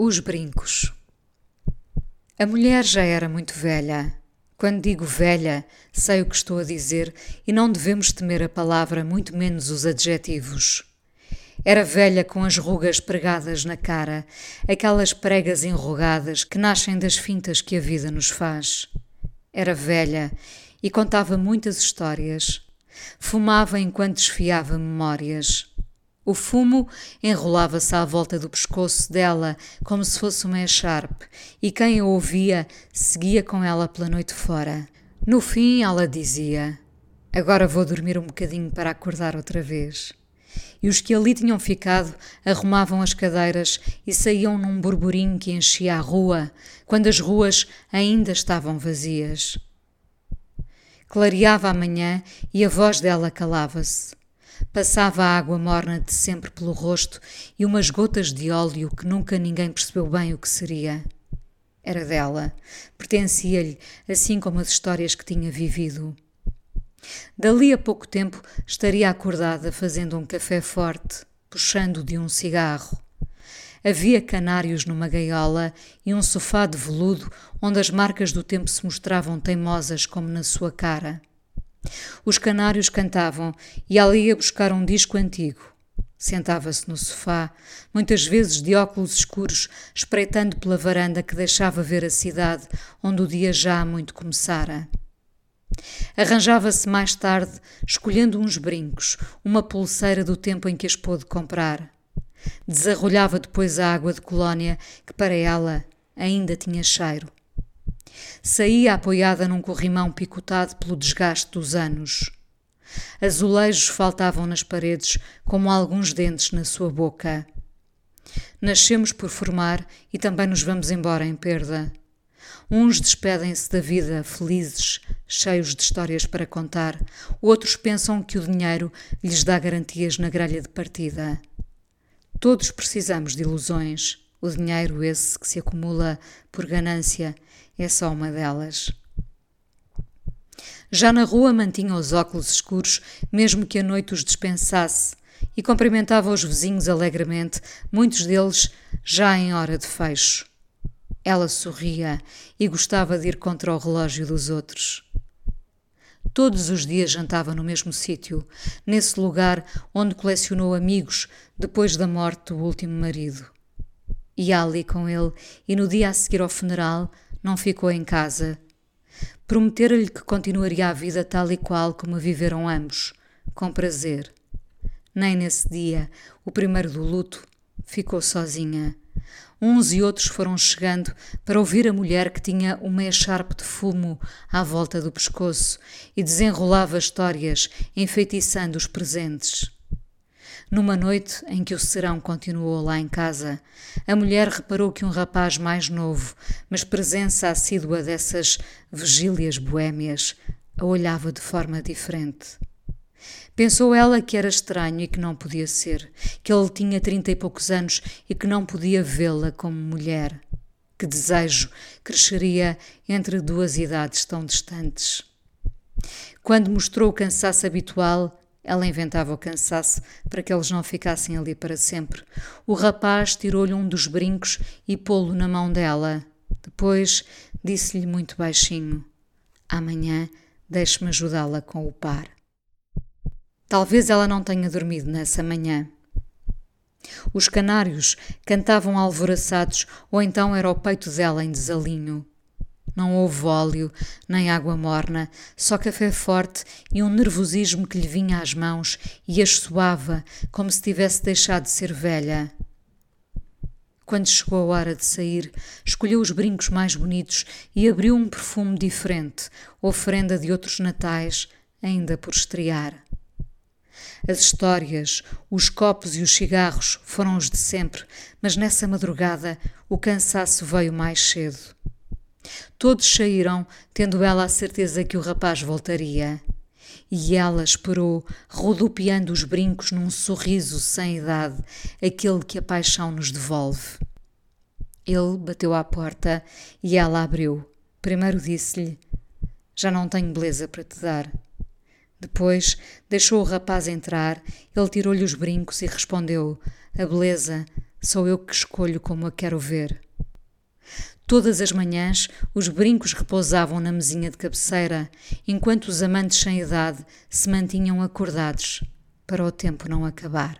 Os brincos. A mulher já era muito velha. Quando digo velha, sei o que estou a dizer e não devemos temer a palavra, muito menos os adjetivos. Era velha com as rugas pregadas na cara, aquelas pregas enrugadas que nascem das fintas que a vida nos faz. Era velha e contava muitas histórias. Fumava enquanto desfiava memórias. O fumo enrolava-se à volta do pescoço dela como se fosse uma echarpe, e quem a ouvia seguia com ela pela noite fora. No fim, ela dizia: Agora vou dormir um bocadinho para acordar outra vez. E os que ali tinham ficado arrumavam as cadeiras e saíam num burburinho que enchia a rua, quando as ruas ainda estavam vazias. Clareava a manhã e a voz dela calava-se. Passava a água morna de sempre pelo rosto e umas gotas de óleo que nunca ninguém percebeu bem o que seria. Era dela, pertencia-lhe, assim como as histórias que tinha vivido. Dali a pouco tempo estaria acordada fazendo um café forte, puxando de um cigarro. Havia canários numa gaiola e um sofá de veludo onde as marcas do tempo se mostravam teimosas como na sua cara. Os canários cantavam e ela ia buscar um disco antigo. Sentava-se no sofá, muitas vezes de óculos escuros, espreitando pela varanda que deixava ver a cidade onde o dia já muito começara. Arranjava-se mais tarde, escolhendo uns brincos, uma pulseira do tempo em que as pôde comprar. Desarrolhava depois a água de colónia, que para ela ainda tinha cheiro. Saía apoiada num corrimão picotado pelo desgaste dos anos. Azulejos faltavam nas paredes, como alguns dentes na sua boca. Nascemos por formar e também nos vamos embora em perda. Uns despedem-se da vida felizes, cheios de histórias para contar, outros pensam que o dinheiro lhes dá garantias na grelha de partida. Todos precisamos de ilusões. O dinheiro, esse que se acumula por ganância, é só uma delas. Já na rua mantinha os óculos escuros, mesmo que a noite os dispensasse, e cumprimentava os vizinhos alegremente, muitos deles já em hora de fecho. Ela sorria e gostava de ir contra o relógio dos outros. Todos os dias jantava no mesmo sítio, nesse lugar onde colecionou amigos depois da morte do último marido. Ia ali com ele e no dia a seguir ao funeral não ficou em casa. Prometera-lhe que continuaria a vida tal e qual como a viveram ambos, com prazer. Nem nesse dia, o primeiro do luto, ficou sozinha. Uns e outros foram chegando para ouvir a mulher que tinha uma echarpe de fumo à volta do pescoço e desenrolava histórias, enfeitiçando os presentes. Numa noite em que o serão continuou lá em casa, a mulher reparou que um rapaz mais novo, mas presença assídua dessas vigílias boêmias, a olhava de forma diferente. Pensou ela que era estranho e que não podia ser, que ele tinha trinta e poucos anos e que não podia vê-la como mulher. Que desejo cresceria entre duas idades tão distantes. Quando mostrou o cansaço habitual, ela inventava o cansaço para que eles não ficassem ali para sempre. O rapaz tirou-lhe um dos brincos e pô-lo na mão dela. Depois disse-lhe muito baixinho: Amanhã deixe-me ajudá-la com o par. Talvez ela não tenha dormido nessa manhã. Os canários cantavam alvoraçados, ou então era o peito dela em desalinho. Não houve óleo, nem água morna, só café forte e um nervosismo que lhe vinha às mãos e as suava, como se tivesse deixado de ser velha. Quando chegou a hora de sair, escolheu os brincos mais bonitos e abriu um perfume diferente, oferenda de outros natais, ainda por estrear. As histórias, os copos e os cigarros foram os de sempre, mas nessa madrugada o cansaço veio mais cedo. Todos saíram, tendo ela a certeza que o rapaz voltaria. E ela esperou, rodopiando os brincos num sorriso sem idade, aquele que a paixão nos devolve. Ele bateu à porta e ela abriu. Primeiro disse-lhe: Já não tenho beleza para te dar. Depois deixou o rapaz entrar, ele tirou-lhe os brincos e respondeu: A beleza sou eu que escolho como a quero ver. Todas as manhãs os brincos repousavam na mesinha de cabeceira, enquanto os amantes sem idade se mantinham acordados para o tempo não acabar.